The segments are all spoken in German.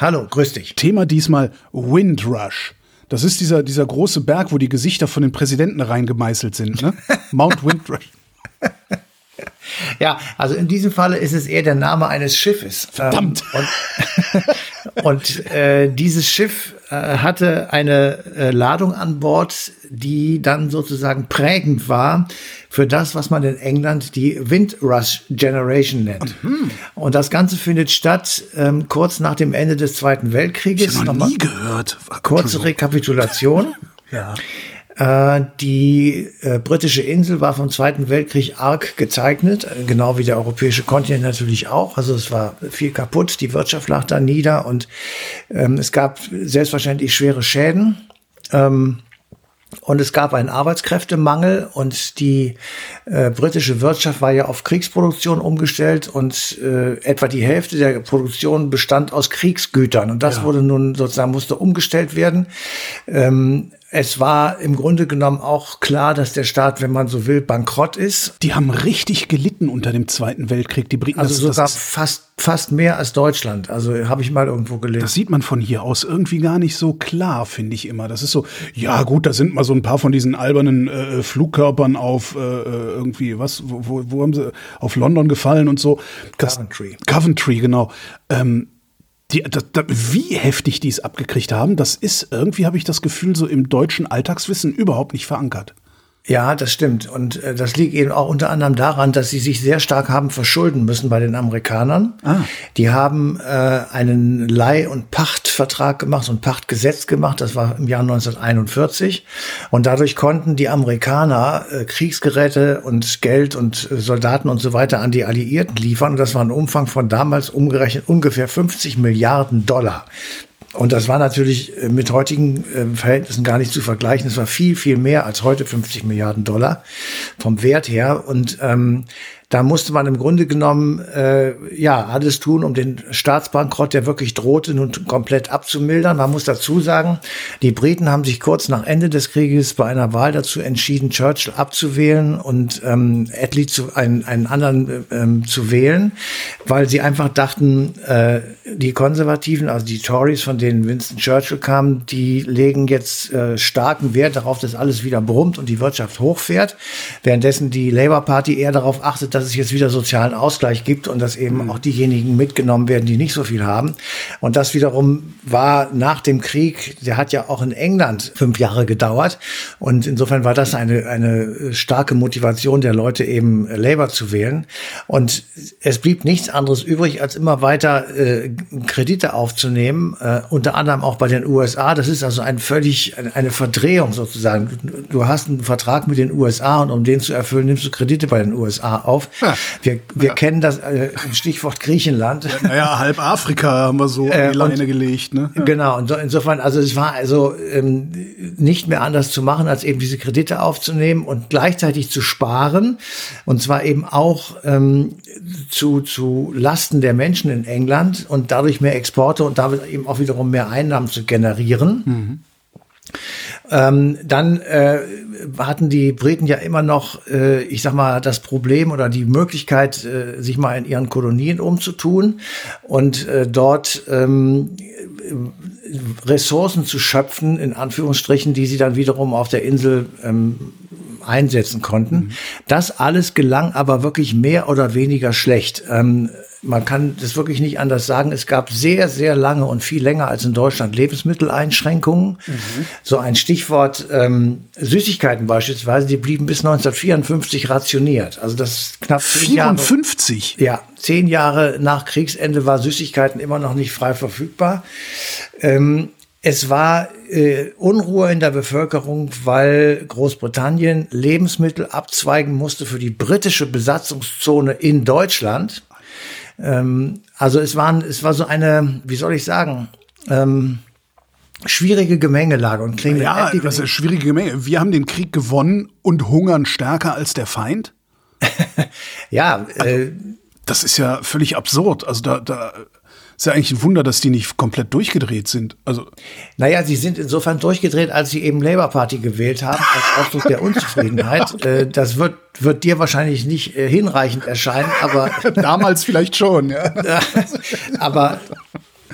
Hallo, grüß dich. Thema diesmal Windrush. Das ist dieser, dieser große Berg, wo die Gesichter von den Präsidenten reingemeißelt sind, ne? Mount Windrush. Ja, also in diesem Falle ist es eher der Name eines Schiffes. Verdammt. Ähm, und und äh, dieses Schiff hatte eine äh, Ladung an Bord, die dann sozusagen prägend war für das, was man in England die Windrush Generation nennt. Mhm. Und das Ganze findet statt ähm, kurz nach dem Ende des Zweiten Weltkrieges. Ich habe noch nie gehört. Kurze Rekapitulation. Ja. Äh, die äh, britische Insel war vom Zweiten Weltkrieg arg gezeichnet, äh, genau wie der europäische Kontinent natürlich auch. Also es war viel kaputt, die Wirtschaft lag da nieder und ähm, es gab selbstverständlich schwere Schäden. Ähm, und es gab einen Arbeitskräftemangel und die äh, britische Wirtschaft war ja auf Kriegsproduktion umgestellt und äh, etwa die Hälfte der Produktion bestand aus Kriegsgütern und das ja. wurde nun sozusagen musste umgestellt werden. Ähm, es war im Grunde genommen auch klar, dass der Staat, wenn man so will, bankrott ist. Die haben richtig gelitten unter dem Zweiten Weltkrieg, die Briten. Also sogar fast, fast mehr als Deutschland. Also habe ich mal irgendwo gelesen. Das sieht man von hier aus irgendwie gar nicht so klar, finde ich immer. Das ist so, ja gut, da sind mal so ein paar von diesen albernen äh, Flugkörpern auf äh, äh irgendwie, was, wo, wo haben sie, auf London gefallen und so. Das, Coventry. Coventry, genau. Ähm, die, das, das, wie heftig die es abgekriegt haben, das ist irgendwie, habe ich das Gefühl, so im deutschen Alltagswissen überhaupt nicht verankert. Ja, das stimmt. Und äh, das liegt eben auch unter anderem daran, dass sie sich sehr stark haben verschulden müssen bei den Amerikanern. Ah. Die haben äh, einen Leih- und Pachtvertrag gemacht, und Pachtgesetz gemacht. Das war im Jahr 1941. Und dadurch konnten die Amerikaner äh, Kriegsgeräte und Geld und äh, Soldaten und so weiter an die Alliierten liefern. Und das war ein Umfang von damals umgerechnet ungefähr 50 Milliarden Dollar. Und das war natürlich äh, mit heutigen äh, Verhältnissen gar nicht zu vergleichen. Es war viel, viel mehr als heute 50 Milliarden Dollar vom Wert her. Und ähm, da musste man im Grunde genommen äh, ja alles tun, um den Staatsbankrott, der wirklich drohte, nun komplett abzumildern. Man muss dazu sagen, die Briten haben sich kurz nach Ende des Krieges bei einer Wahl dazu entschieden, Churchill abzuwählen und ähm, Attlee zu einen, einen anderen ähm, zu wählen, weil sie einfach dachten, äh, die Konservativen, also die Tories, von denen Winston Churchill kam, die legen jetzt äh, starken Wert darauf, dass alles wieder brummt und die Wirtschaft hochfährt, währenddessen die Labour Party eher darauf achtet, dass es jetzt wieder sozialen Ausgleich gibt und dass eben mhm. auch diejenigen mitgenommen werden, die nicht so viel haben. Und das wiederum war nach dem Krieg, der hat ja auch in England fünf Jahre gedauert. Und insofern war das eine, eine starke Motivation der Leute, eben Labour zu wählen. Und es blieb nichts anderes übrig, als immer weiter äh, Kredite aufzunehmen, äh, unter anderem auch bei den USA. Das ist also ein völlig eine Verdrehung sozusagen. Du hast einen Vertrag mit den USA und um den zu erfüllen, nimmst du Kredite bei den USA auf. Ja. Wir, wir ja. kennen das äh, Stichwort Griechenland. Ja, naja, halb Afrika haben wir so äh, die Leine gelegt. Ne? Genau, und so, insofern, also es war also ähm, nicht mehr anders zu machen, als eben diese Kredite aufzunehmen und gleichzeitig zu sparen. Und zwar eben auch ähm, zu, zu Lasten der Menschen in England und dadurch mehr Exporte und damit eben auch wiederum mehr Einnahmen zu generieren. Mhm. Ähm, dann äh, hatten die Briten ja immer noch, äh, ich sag mal, das Problem oder die Möglichkeit, äh, sich mal in ihren Kolonien umzutun und äh, dort ähm, Ressourcen zu schöpfen, in Anführungsstrichen, die sie dann wiederum auf der Insel ähm, einsetzen konnten. Mhm. Das alles gelang aber wirklich mehr oder weniger schlecht. Ähm, man kann das wirklich nicht anders sagen. Es gab sehr, sehr lange und viel länger als in Deutschland Lebensmitteleinschränkungen. Mhm. So ein Stichwort ähm, Süßigkeiten beispielsweise, die blieben bis 1954 rationiert. Also das ist knapp 54? Jahre, ja, zehn Jahre nach Kriegsende war Süßigkeiten immer noch nicht frei verfügbar. Ähm, es war äh, Unruhe in der Bevölkerung, weil Großbritannien Lebensmittel abzweigen musste für die britische Besatzungszone in Deutschland. Ähm, also es waren, es war so eine, wie soll ich sagen, ähm, schwierige Gemengelage und kriegen Ja, das ist schwierige Gemenge. Wir haben den Krieg gewonnen und hungern stärker als der Feind? ja, äh, Das ist ja völlig absurd. Also da, da ist ja eigentlich ein Wunder, dass die nicht komplett durchgedreht sind. Also Naja, sie sind insofern durchgedreht, als sie eben Labour Party gewählt haben, als Ausdruck der Unzufriedenheit. Äh, das wird, wird dir wahrscheinlich nicht äh, hinreichend erscheinen, aber, damals vielleicht schon, ja. aber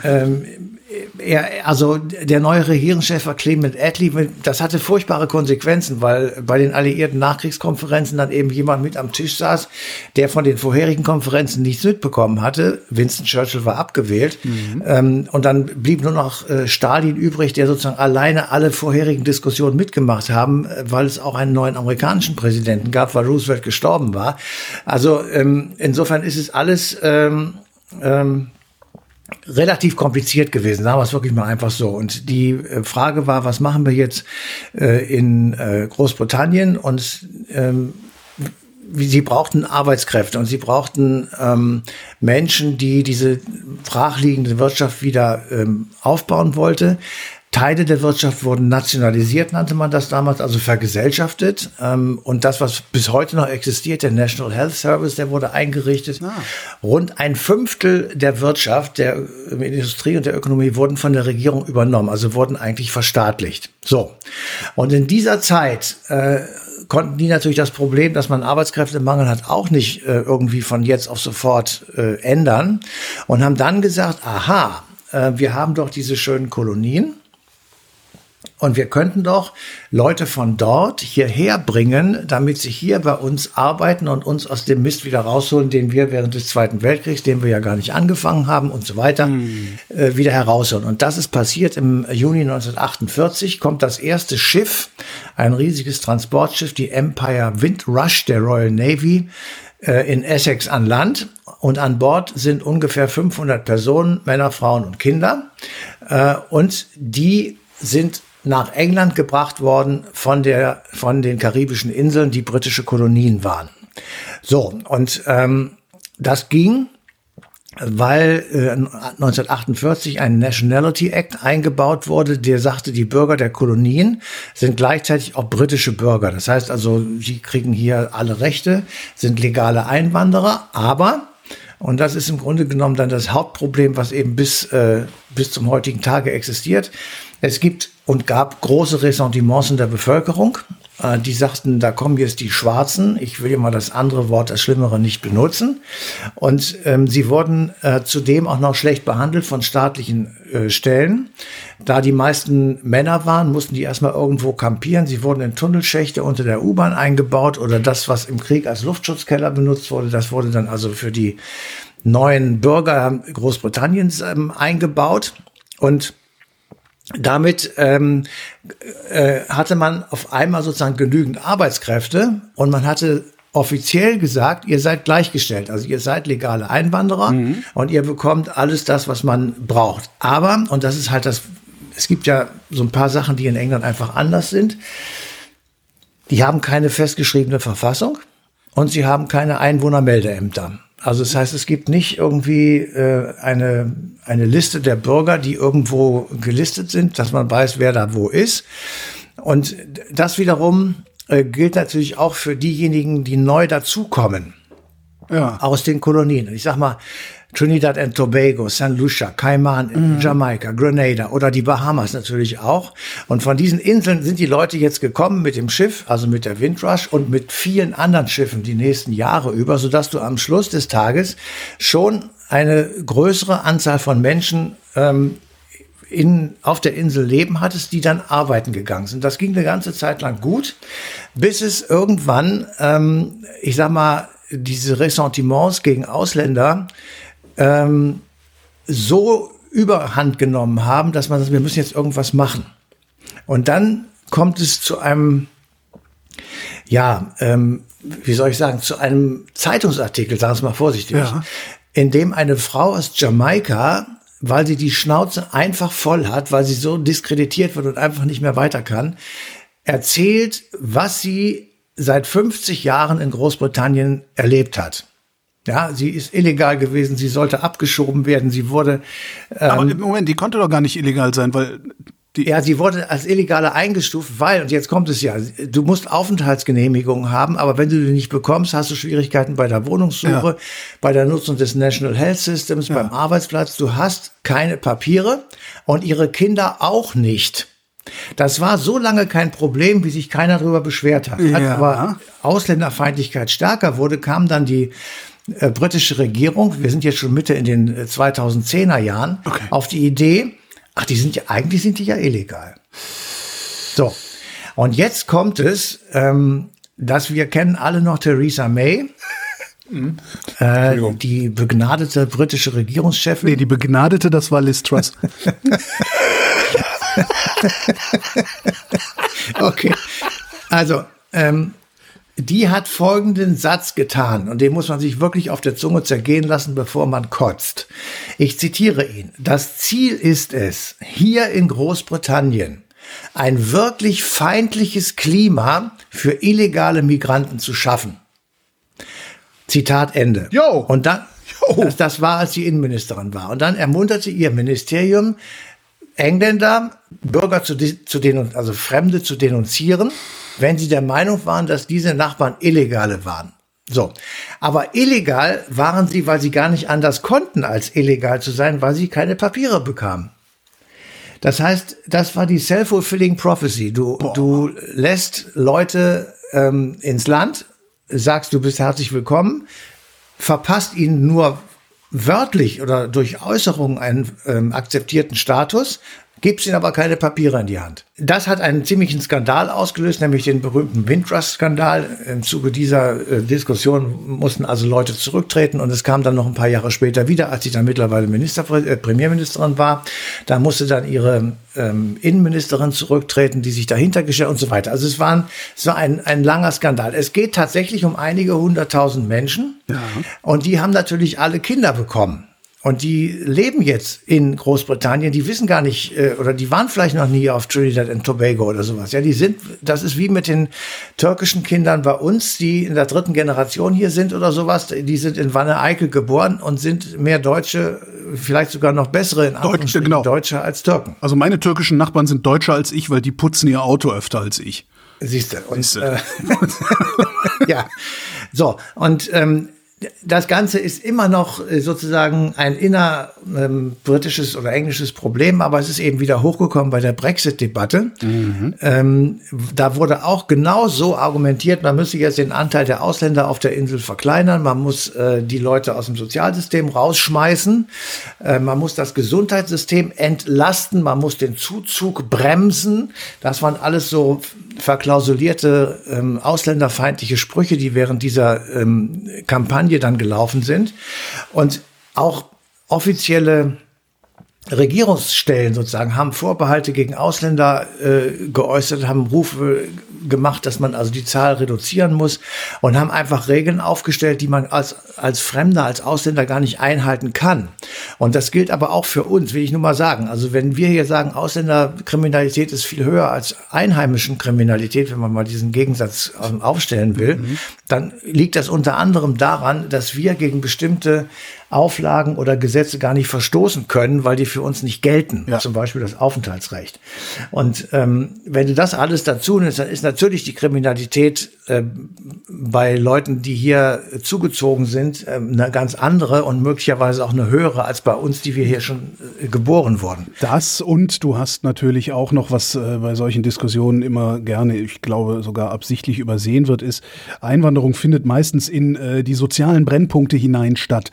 ähm, er, also der neue Regierungschef war Clement Attlee. Das hatte furchtbare Konsequenzen, weil bei den alliierten Nachkriegskonferenzen dann eben jemand mit am Tisch saß, der von den vorherigen Konferenzen nichts mitbekommen hatte. Winston Churchill war abgewählt. Ähm, und dann blieb nur noch äh, Stalin übrig, der sozusagen alleine alle vorherigen Diskussionen mitgemacht haben, weil es auch einen neuen amerikanischen Präsidenten gab, weil Roosevelt gestorben war. Also ähm, insofern ist es alles ähm, ähm, relativ kompliziert gewesen, sagen wir es wirklich mal einfach so. Und die äh, Frage war, was machen wir jetzt äh, in äh, Großbritannien? Und ähm, sie brauchten Arbeitskräfte und sie brauchten ähm, Menschen, die diese brachliegende Wirtschaft wieder ähm, aufbauen wollte. Teile der Wirtschaft wurden nationalisiert, nannte man das damals, also vergesellschaftet. Ähm, und das, was bis heute noch existiert, der National Health Service, der wurde eingerichtet. Rund ein Fünftel der Wirtschaft, der Industrie und der Ökonomie wurden von der Regierung übernommen, also wurden eigentlich verstaatlicht. So. Und in dieser Zeit äh, konnten die natürlich das Problem, dass man Arbeitskräftemangel hat, auch nicht äh, irgendwie von jetzt auf sofort äh, ändern und haben dann gesagt, aha, äh, wir haben doch diese schönen Kolonien und wir könnten doch Leute von dort hierher bringen, damit sie hier bei uns arbeiten und uns aus dem Mist wieder rausholen, den wir während des Zweiten Weltkriegs, den wir ja gar nicht angefangen haben und so weiter, äh, wieder herausholen. Und das ist passiert im Juni 1948, kommt das erste Schiff, ein riesiges Transportschiff, die Empire Windrush der Royal Navy, äh, in Essex an Land. Und an Bord sind ungefähr 500 Personen, Männer, Frauen und Kinder. Äh, und die sind nach England gebracht worden von der von den karibischen Inseln, die britische Kolonien waren. So und ähm, das ging, weil äh, 1948 ein Nationality Act eingebaut wurde, der sagte, die Bürger der Kolonien sind gleichzeitig auch britische Bürger. Das heißt also, sie kriegen hier alle Rechte, sind legale Einwanderer, aber und das ist im Grunde genommen dann das Hauptproblem, was eben bis, äh, bis zum heutigen Tage existiert. Es gibt und gab große Ressentiments in der Bevölkerung. Äh, die sagten, da kommen jetzt die Schwarzen. Ich will mal das andere Wort, das Schlimmere, nicht benutzen. Und ähm, sie wurden äh, zudem auch noch schlecht behandelt von staatlichen äh, Stellen. Da die meisten Männer waren, mussten die erstmal irgendwo kampieren. Sie wurden in Tunnelschächte unter der U-Bahn eingebaut oder das, was im Krieg als Luftschutzkeller benutzt wurde, das wurde dann also für die neuen Bürger Großbritanniens ähm, eingebaut. Und damit ähm, äh, hatte man auf einmal sozusagen genügend Arbeitskräfte und man hatte offiziell gesagt, ihr seid gleichgestellt. Also ihr seid legale Einwanderer und ihr bekommt alles das, was man braucht. Aber, und das ist halt das, es gibt ja so ein paar Sachen, die in England einfach anders sind. Die haben keine festgeschriebene Verfassung und sie haben keine Einwohnermeldeämter. Also das heißt, es gibt nicht irgendwie äh, eine, eine Liste der Bürger, die irgendwo gelistet sind, dass man weiß, wer da wo ist. Und das wiederum äh, gilt natürlich auch für diejenigen, die neu dazukommen Ja. aus den Kolonien. Und ich sag mal, Trinidad and Tobago, St. Lucia, Cayman, Jamaika, Grenada oder die Bahamas natürlich auch. Und von diesen Inseln sind die Leute jetzt gekommen mit dem Schiff, also mit der Windrush und mit vielen anderen Schiffen die nächsten Jahre über, sodass du am Schluss des Tages schon eine größere Anzahl von Menschen ähm, in, auf der Insel leben hattest, die dann arbeiten gegangen sind. Das ging eine ganze Zeit lang gut, bis es irgendwann, ähm, ich sag mal, diese Ressentiments gegen Ausländer ähm, so überhand genommen haben, dass man sagt, wir müssen jetzt irgendwas machen. Und dann kommt es zu einem, ja, ähm, wie soll ich sagen, zu einem Zeitungsartikel, sagen wir es mal vorsichtig, Ja. in dem eine Frau aus Jamaika, weil sie die Schnauze einfach voll hat, weil sie so diskreditiert wird und einfach nicht mehr weiter kann, erzählt, was sie seit 50 Jahren in Großbritannien erlebt hat. Ja, sie ist illegal gewesen, sie sollte abgeschoben werden, sie wurde, Aber im Moment, die konnte doch gar nicht illegal sein, weil Die ja, sie wurde als illegale eingestuft, weil, und jetzt kommt es ja, du musst Aufenthaltsgenehmigungen haben, aber wenn du die nicht bekommst, hast du Schwierigkeiten bei der Wohnungssuche, ja. bei der Nutzung des National Health Systems, ja. beim Arbeitsplatz. Du hast keine Papiere und ihre Kinder auch nicht. Das war so lange kein Problem, wie sich keiner darüber beschwert hat. Ja. Als aber Ausländerfeindlichkeit stärker wurde, kam dann die äh, britische Regierung, wir sind jetzt schon Mitte in den 2010er äh, Jahren, okay. auf die Idee, ach, die sind ja, eigentlich sind die ja illegal. So. Und jetzt kommt es, ähm, dass wir kennen alle noch Theresa May. Mhm. Äh, die begnadete britische Regierungschefin. Nee, die begnadete, das war Liz Truss. okay. Also, ähm, die hat folgenden Satz getan, und den muss man sich wirklich auf der Zunge zergehen lassen, bevor man kotzt. Ich zitiere ihn. Das Ziel ist es, hier in Großbritannien ein wirklich feindliches Klima für illegale Migranten zu schaffen. Zitat Ende. Jo. Und dann, das, das war, als sie Innenministerin war. Und dann ermunterte ihr Ministerium, Engländer, Bürger zu, zu denunzieren, also Fremde zu denunzieren, wenn sie der Meinung waren, dass diese Nachbarn Illegale waren. So. Aber illegal waren sie, weil sie gar nicht anders konnten, als illegal zu sein, weil sie keine Papiere bekamen. Das heißt, das war die self-fulfilling prophecy. Du, du lässt Leute ähm, ins Land, sagst, du bist herzlich willkommen, verpasst ihnen nur wörtlich oder durch Äußerungen einen ähm, akzeptierten Status, gibst ihnen aber keine Papiere in die Hand. Das hat einen ziemlichen Skandal ausgelöst, nämlich den berühmten Windrush-Skandal. Im Zuge dieser äh, Diskussion mussten also Leute zurücktreten und es kam dann noch ein paar Jahre später wieder, als sie dann mittlerweile Minister, äh, Premierministerin war. Da musste dann ihre ähm, Innenministerin zurücktreten, die sich dahinter gestellt und so weiter. Also es war ein, es war ein, ein langer Skandal. Es geht tatsächlich um einige hunderttausend Menschen ja. und die haben natürlich alle Kinder bekommen. Und die leben jetzt in Großbritannien, die wissen gar nicht, äh, oder die waren vielleicht noch nie auf Trinidad and Tobago oder sowas. Ja, die sind, das ist wie mit den türkischen Kindern bei uns, die in der dritten Generation hier sind oder sowas. Die sind in Wanne Eickel geboren und sind mehr Deutsche, vielleicht sogar noch bessere in Deutsche, genau. Deutsche als Türken. Also meine türkischen Nachbarn sind Deutscher als ich, weil die putzen ihr Auto öfter als ich. Siehst du. Und, Siehste. Äh, ja. So, und ähm, das Ganze ist immer noch äh, sozusagen ein inner ähm, britisches oder englisches Problem, aber es ist eben wieder hochgekommen bei der Brexit-Debatte. Mhm. Ähm, da wurde auch genau so argumentiert, man müsse jetzt den Anteil der Ausländer auf der Insel verkleinern, man muss äh, die Leute aus dem Sozialsystem rausschmeißen, äh, man muss das Gesundheitssystem entlasten, man muss den Zuzug bremsen. Das waren alles so verklausulierte ähm, ausländerfeindliche Sprüche, die während dieser ähm, Kampagne dann gelaufen sind. Und auch offizielle Regierungsstellen sozusagen haben Vorbehalte gegen Ausländer äh, geäußert, haben Rufe gemacht, dass man also die Zahl reduzieren muss und haben einfach Regeln aufgestellt, die man als, als Fremder, als Ausländer gar nicht einhalten kann. Und das gilt aber auch für uns, will ich nur mal sagen. Also wenn wir hier sagen, Ausländerkriminalität ist viel höher als einheimischen Kriminalität, wenn man mal diesen Gegensatz ähm, aufstellen will, mhm. dann liegt das unter anderem daran, dass wir gegen bestimmte Auflagen oder Gesetze gar nicht verstoßen können, weil die für uns nicht gelten. Ja. Zum Beispiel das Aufenthaltsrecht. Und ähm, wenn du das alles dazu nimmst, dann ist natürlich die Kriminalität äh, bei Leuten, die hier zugezogen sind, äh, eine ganz andere und möglicherweise auch eine höhere als bei uns, die wir hier schon äh, geboren wurden. Das und du hast natürlich auch noch, was äh, bei solchen Diskussionen immer gerne, ich glaube sogar absichtlich übersehen wird, ist, Einwanderung findet meistens in äh, die sozialen Brennpunkte hinein statt.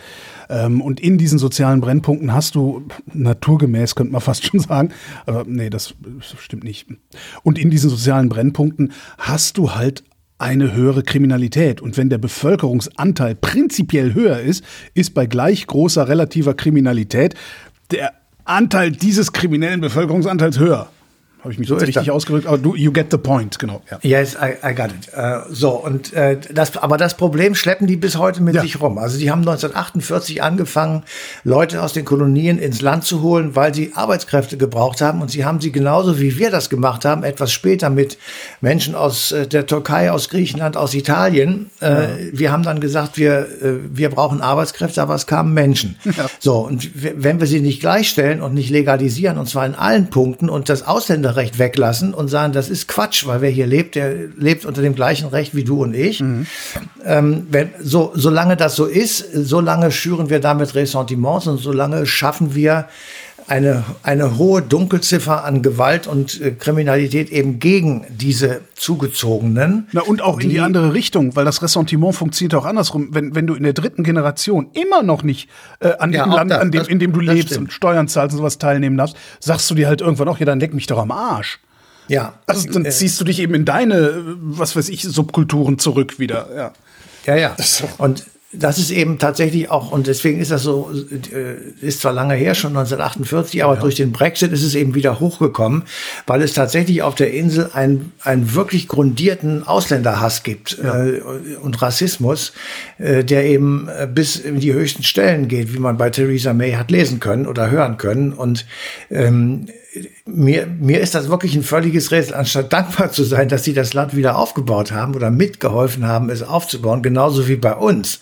Ähm, und in diesen sozialen Brennpunkten hast du naturgemäß, könnte man fast schon sagen, aber nee, das, das stimmt nicht. Und in diesen sozialen Brennpunkten hast du halt eine höhere Kriminalität. Und wenn der Bevölkerungsanteil prinzipiell höher ist, ist bei gleich großer relativer Kriminalität der Anteil dieses kriminellen Bevölkerungsanteils höher. Habe ich mich So jetzt richtig das. ausgedrückt? Aber du, you get the point, genau. Ja. Yes, I, I got it. Äh, so, und äh, das, aber das Problem schleppen die bis heute mit Ja. sich rum. Also die haben 1948 angefangen, Leute aus den Kolonien ins Land zu holen, weil sie Arbeitskräfte gebraucht haben. Und sie haben sie genauso wie wir das gemacht haben, etwas später mit Menschen aus äh, der Türkei, aus Griechenland, aus Italien. Äh, Wir haben dann gesagt, wir, äh, wir brauchen Arbeitskräfte, aber es kamen Menschen. So, und wenn wir sie nicht gleichstellen und nicht legalisieren, und zwar in allen Punkten und das Ausländerrecht weglassen und sagen, das ist Quatsch, weil wer hier lebt, der lebt unter dem gleichen Recht wie du und ich. Ähm, wenn, so, solange das so ist, solange schüren wir damit Ressentiments und solange schaffen wir eine, eine hohe Dunkelziffer an Gewalt und äh, Kriminalität eben gegen diese Zugezogenen. Na, und auch in die andere Richtung, weil das Ressentiment funktioniert auch andersrum. Wenn, wenn du in der dritten Generation immer noch nicht äh, an Ja, dem Land, das- an dem, das- in dem du lebst stimmt. und Steuern zahlst und sowas teilnehmen darfst, sagst du dir halt irgendwann auch, ja, dann leck mich doch am Arsch. Ja, Also dann äh, ziehst du dich eben in deine, äh, was weiß ich, Subkulturen zurück wieder. Ja. Ja, ja. Und das ist eben tatsächlich auch, und deswegen ist das so, äh, ist zwar lange her, schon 1948, aber durch den Brexit ist es eben wieder hochgekommen, weil es tatsächlich auf der Insel einen, einen wirklich grundierten Ausländerhass gibt äh, und Rassismus, äh, der eben äh, bis in die höchsten Stellen geht, wie man bei Theresa May hat lesen können oder hören können. Und ähm, mir, mir ist das wirklich ein völliges Rätsel, anstatt dankbar zu sein, dass sie das Land wieder aufgebaut haben oder mitgeholfen haben, es aufzubauen, genauso wie bei uns.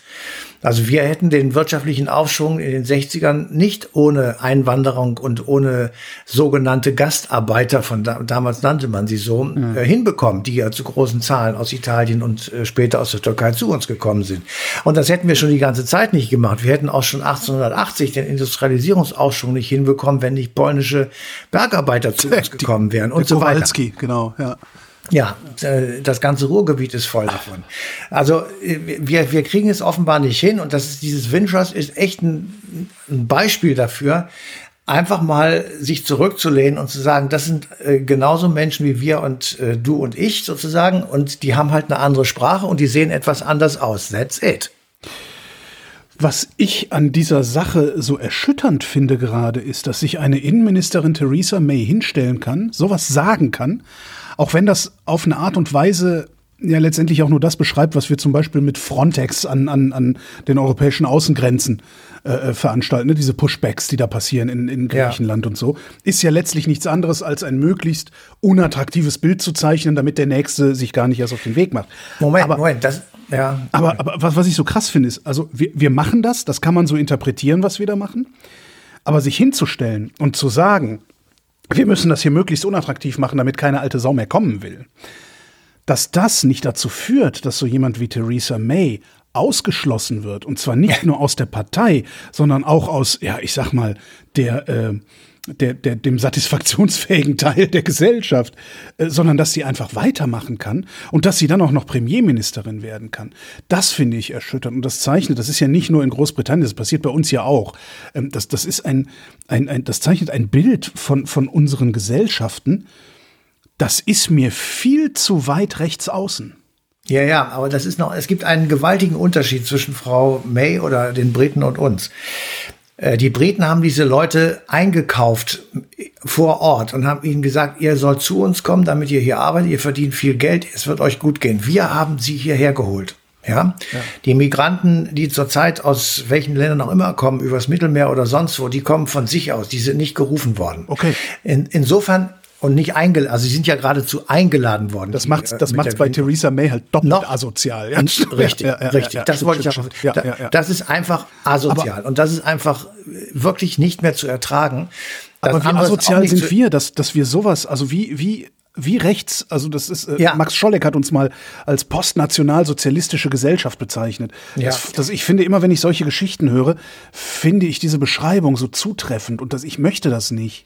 Also wir hätten den wirtschaftlichen Aufschwung in den 60ern nicht ohne Einwanderung und ohne sogenannte Gastarbeiter, von da, damals nannte man sie so, äh, hinbekommen, die ja zu großen Zahlen aus Italien und äh, später aus der Türkei zu uns gekommen sind. Und das hätten wir schon die ganze Zeit nicht gemacht. Wir hätten auch schon 1880 den Industrialisierungsaufschwung nicht hinbekommen, wenn nicht polnische Bergarbeiter zu uns gekommen wären und so weiter. Genau, ja. Ja, äh, das ganze Ruhrgebiet ist voll davon. Also äh, wir, wir kriegen es offenbar nicht hin und das ist dieses Windrush ist echt ein, ein Beispiel dafür, einfach mal sich zurückzulehnen und zu sagen, das sind äh, genauso Menschen wie wir und äh, du und ich sozusagen und die haben halt eine andere Sprache und die sehen etwas anders aus. That's it. Was ich an dieser Sache so erschütternd finde gerade, ist, dass sich eine Innenministerin Theresa May hinstellen kann, sowas sagen kann, auch wenn das auf eine Art und Weise ja letztendlich auch nur das beschreibt, was wir zum Beispiel mit Frontex an, an, an den europäischen Außengrenzen äh, veranstalten, ne? diese Pushbacks, die da passieren in, in Ja. Griechenland und so, ist ja letztlich nichts anderes als ein möglichst unattraktives Bild zu zeichnen, damit der Nächste sich gar nicht erst auf den Weg macht. Moment, Aber, Moment, das ja. aber, aber was, was ich so krass finde, ist, also wir, wir machen das, das kann man so interpretieren, was wir da machen. Aber sich hinzustellen und zu sagen, wir müssen das hier möglichst unattraktiv machen, damit keine alte Sau mehr kommen will, dass das nicht dazu führt, dass so jemand wie Theresa May ausgeschlossen wird. Und zwar nicht nur aus der Partei, sondern auch aus, ja, ich sag mal, der, äh, der, der, dem satisfaktionsfähigen Teil der Gesellschaft, äh, sondern dass sie einfach weitermachen kann und dass sie dann auch noch Premierministerin werden kann. Das finde ich erschütternd. Und das zeichnet, das ist ja nicht nur in Großbritannien, das passiert bei uns ja auch. Ähm, das, das ist ein, ein, ein, das zeichnet ein Bild von, von unseren Gesellschaften, das ist mir viel zu weit rechts außen. Ja, ja, aber das ist noch, es gibt einen gewaltigen Unterschied zwischen Frau May oder den Briten und uns. Äh, Die Briten haben diese Leute eingekauft vor Ort und haben ihnen gesagt, ihr sollt zu uns kommen, damit ihr hier arbeitet, ihr verdient viel Geld, es wird euch gut gehen. Wir haben sie hierher geholt. Ja? Die Migranten, die zurzeit aus welchen Ländern auch immer kommen, übers Mittelmeer oder sonst wo, die kommen von sich aus, die sind nicht gerufen worden. Okay. In, insofern und nicht eingeladen, also sie sind ja geradezu eingeladen worden. Das die, macht's, äh, das mit macht's bei Theresa May halt doppelt Noch- asozial. Ja, Richtig, Ja, ja, richtig. das wollte ich auch. Ja, da. Das ist einfach asozial und das ist einfach wirklich nicht mehr zu ertragen. Aber wie asozial sind wir, dass, dass wir sowas, also wie, wie, wie rechts, also das ist, äh, Ja. Max Scholleck hat uns mal als postnationalsozialistische Gesellschaft bezeichnet. Ja. Das, das, ich finde immer, wenn ich solche Geschichten höre, finde ich diese Beschreibung so zutreffend und das, ich möchte das nicht.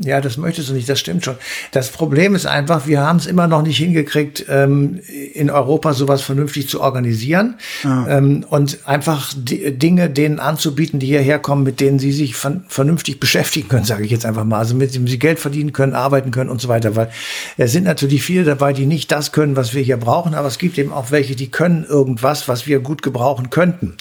Ja, das möchtest du nicht, das stimmt schon. Das Problem ist einfach, wir haben es immer noch nicht hingekriegt, ähm, in Europa sowas vernünftig zu organisieren ähm, und einfach Dinge denen anzubieten, die hierher kommen, mit denen sie sich ver vernünftig beschäftigen können, sage ich jetzt einfach mal. Also mit dem sie Geld verdienen können, arbeiten können und so weiter. Weil es sind natürlich viele dabei, die nicht das können, was wir hier brauchen, aber es gibt eben auch welche, die können irgendwas, was wir gut gebrauchen könnten.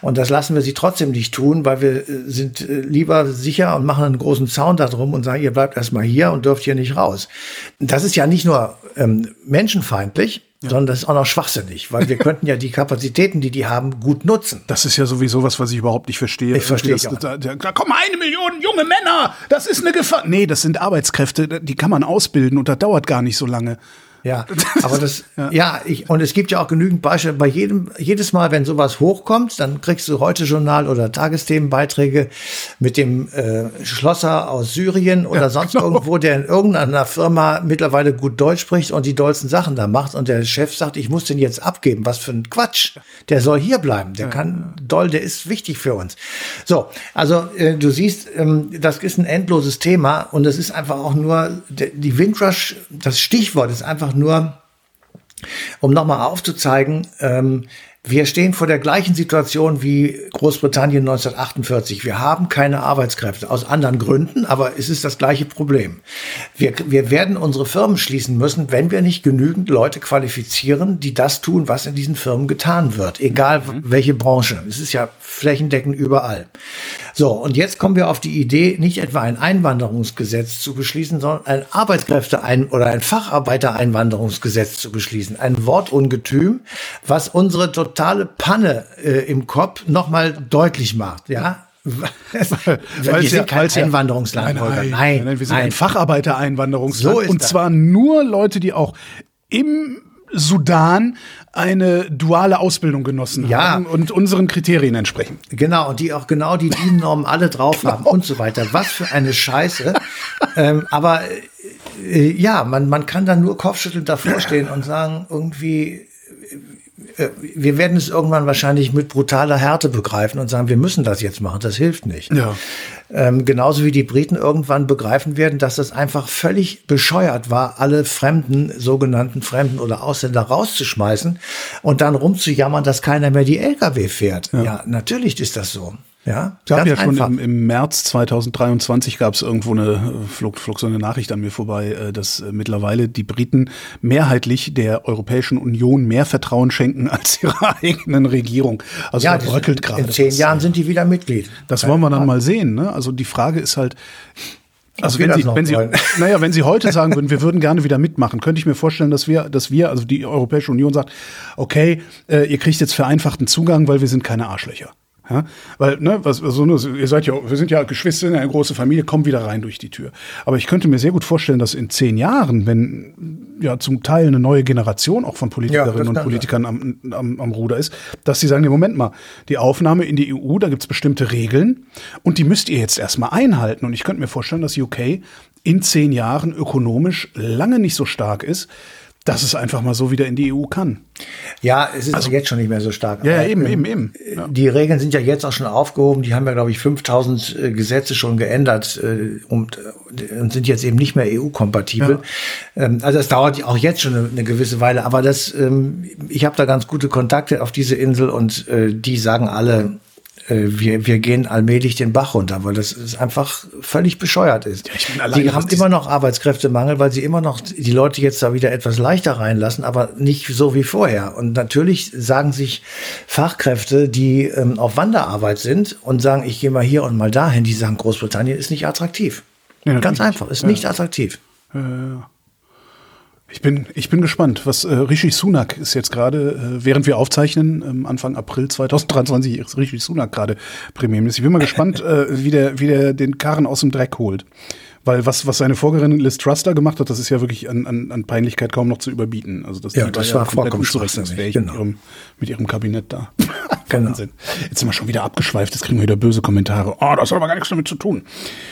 Und das lassen wir sie trotzdem nicht tun, weil wir äh, sind äh, lieber sicher und machen einen großen Zaun darum und sagen, ihr bleibt erstmal hier und dürft hier nicht raus. Das ist ja nicht nur ähm, menschenfeindlich, ja. sondern das ist auch noch schwachsinnig, weil wir könnten ja die Kapazitäten, die die haben, gut nutzen. Das ist ja sowieso was, was ich überhaupt nicht verstehe. Ich verstehe das, da, da, da kommen eine Million junge Männer, das ist eine Gefahr. Nee, das sind Arbeitskräfte, die kann man ausbilden und das dauert gar nicht so lange. Ja, aber das, ja, ja ich, und es gibt ja auch genügend Beispiele. Bei jedem, jedes Mal, wenn sowas hochkommt, dann kriegst du heute Journal oder Tagesthemenbeiträge mit dem äh, Schlosser aus Syrien oder ja, sonst genau. irgendwo, der in irgendeiner Firma mittlerweile gut Deutsch spricht und die dollsten Sachen da macht und der Chef sagt, ich muss den jetzt abgeben. Was für ein Quatsch. Der soll hier bleiben. Der ja, kann doll, der ist wichtig für uns. So, also äh, du siehst, ähm, das ist ein endloses Thema und es ist einfach auch nur, die Windrush, das Stichwort ist einfach einfach nur, um nochmal aufzuzeigen, ähm, wir stehen vor der gleichen Situation wie Großbritannien 1948. Wir haben keine Arbeitskräfte aus anderen Gründen, aber es ist das gleiche Problem. Wir, wir werden unsere Firmen schließen müssen, wenn wir nicht genügend Leute qualifizieren, die das tun, was in diesen Firmen getan wird, egal mhm. welche Branche. Es ist ja flächendeckend überall. So, und jetzt kommen wir auf die Idee, nicht etwa ein Einwanderungsgesetz zu beschließen, sondern ein Arbeitskräfte- ein oder ein Facharbeitereinwanderungsgesetz zu beschließen. Ein Wortungetüm, was unsere totale Panne äh, im Kopf nochmal deutlich macht, ja. weil, wir sind kein Einwanderungsland, nein, nein, nein, nein, wir sind nein. ein Facharbeitereinwanderungsland. So und zwar nur Leute, die auch im Sudan eine duale Ausbildung genossen ja. haben und unseren Kriterien entsprechen. Genau, und die auch genau die DIN-Normen alle drauf genau. haben und so weiter. Was für eine Scheiße. ähm, aber äh, ja, man, man kann dann nur kopfschüttelnd davor stehen und sagen, irgendwie, äh, wir werden es irgendwann wahrscheinlich mit brutaler Härte begreifen und sagen, wir müssen das jetzt machen, das hilft nicht. Ja. Ähm, genauso wie die Briten irgendwann begreifen werden, dass das einfach völlig bescheuert war, alle Fremden, sogenannten Fremden oder Ausländer rauszuschmeißen und dann rumzujammern, dass keiner mehr die Lkw fährt. Ja, ja natürlich ist das so. Ja, es gab ja schon im, im, März 2023 gab es irgendwo eine äh, flog, flog so eine Nachricht an mir vorbei, äh, dass äh, mittlerweile die Briten mehrheitlich der Europäischen Union mehr Vertrauen schenken als ihrer eigenen Regierung. Also ja, bröckelt gerade. In zehn Jahren sind die wieder Mitglied. Das wollen wir dann mal sehen. Ne? Also die Frage ist halt, also wenn Sie, wenn Sie, naja, wenn Sie heute sagen würden, wir würden gerne wieder mitmachen, könnte ich mir vorstellen, dass wir, dass wir, also die Europäische Union sagt, okay, äh, ihr kriegt jetzt vereinfachten Zugang, weil wir sind keine Arschlöcher. Ja, weil, ne, was, also, ihr seid ja, wir sind ja Geschwister, eine große Familie, kommt wieder rein durch die Tür. Aber ich könnte mir sehr gut vorstellen, dass in zehn Jahren, wenn ja zum Teil eine neue Generation auch von Politikerinnen ja, und Politikern am, am, am Ruder ist, dass sie sagen, nee, Moment mal, die Aufnahme in die EU, da gibt's bestimmte Regeln und die müsst ihr jetzt erstmal einhalten. Und ich könnte mir vorstellen, dass UK in zehn Jahren ökonomisch lange nicht so stark ist, dass es einfach mal so wieder in die EU kann. Ja, es ist also, jetzt schon nicht mehr so stark. Ja, ja eben, eben, eben. Ja. Die Regeln sind ja jetzt auch schon aufgehoben. Die haben ja, glaube ich, 5000 äh, Gesetze schon geändert äh, und, äh, und sind jetzt eben nicht mehr EU-kompatibel. Ja. Ähm, also es dauert auch jetzt schon eine, eine gewisse Weile. Aber das, ähm, ich habe da ganz gute Kontakte auf diese Insel und äh, die sagen alle, wir, wir gehen allmählich den Bach runter, weil das ist einfach völlig bescheuert ist. Ja, ich bin allein, die haben immer noch Arbeitskräftemangel, weil sie immer noch die Leute jetzt da wieder etwas leichter reinlassen, aber nicht so wie vorher. Und natürlich sagen sich Fachkräfte, die ähm, auf Wanderarbeit sind und sagen, ich gehe mal hier und mal dahin, die sagen, Großbritannien ist nicht attraktiv. Ja, Ganz einfach, ist ja. nicht attraktiv. Ja, ich bin, ich bin gespannt, was äh, Rishi Sunak ist jetzt gerade, äh, während wir aufzeichnen, ähm, Anfang April 2023 ist Rishi Sunak gerade Premierminister. Ich bin mal gespannt, äh, wie, der, wie der den Karren aus dem Dreck holt. Weil was, was seine Vorgängerin Liz Truster gemacht hat, das ist ja wirklich an, an, an Peinlichkeit kaum noch zu überbieten. Also das, ja, das war, ja vollkommen unzurechnungsfähig genau. mit, ihrem, mit ihrem Kabinett da. genau. Wahnsinn. Jetzt sind wir schon wieder abgeschweift, jetzt kriegen wir wieder böse Kommentare. Oh, das hat aber gar nichts damit zu tun.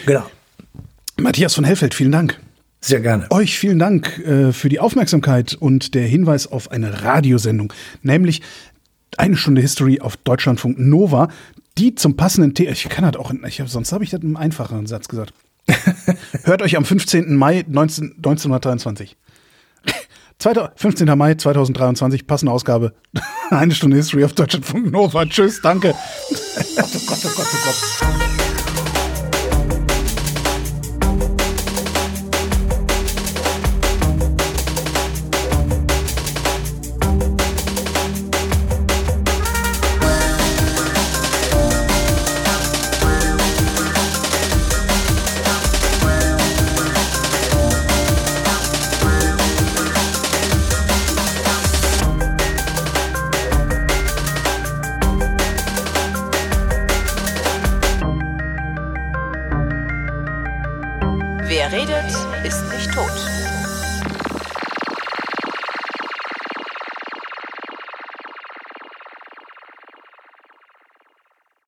Genau. Matthias von Hellfeld, vielen Dank. Sehr gerne. Euch vielen Dank äh, für die Aufmerksamkeit und der Hinweis auf eine Radiosendung, nämlich eine Stunde History auf Deutschlandfunk Nova, die zum passenden Thema, ich kann halt auch, ich hab, sonst habe ich das in einem einfacheren Satz gesagt. Hört euch am 15. Mai 19, 1923. 15. Mai 2023, passende Ausgabe. Eine Stunde History auf Deutschlandfunk Nova. Tschüss, danke. oh Gott, oh Gott, oh Gott, oh Gott.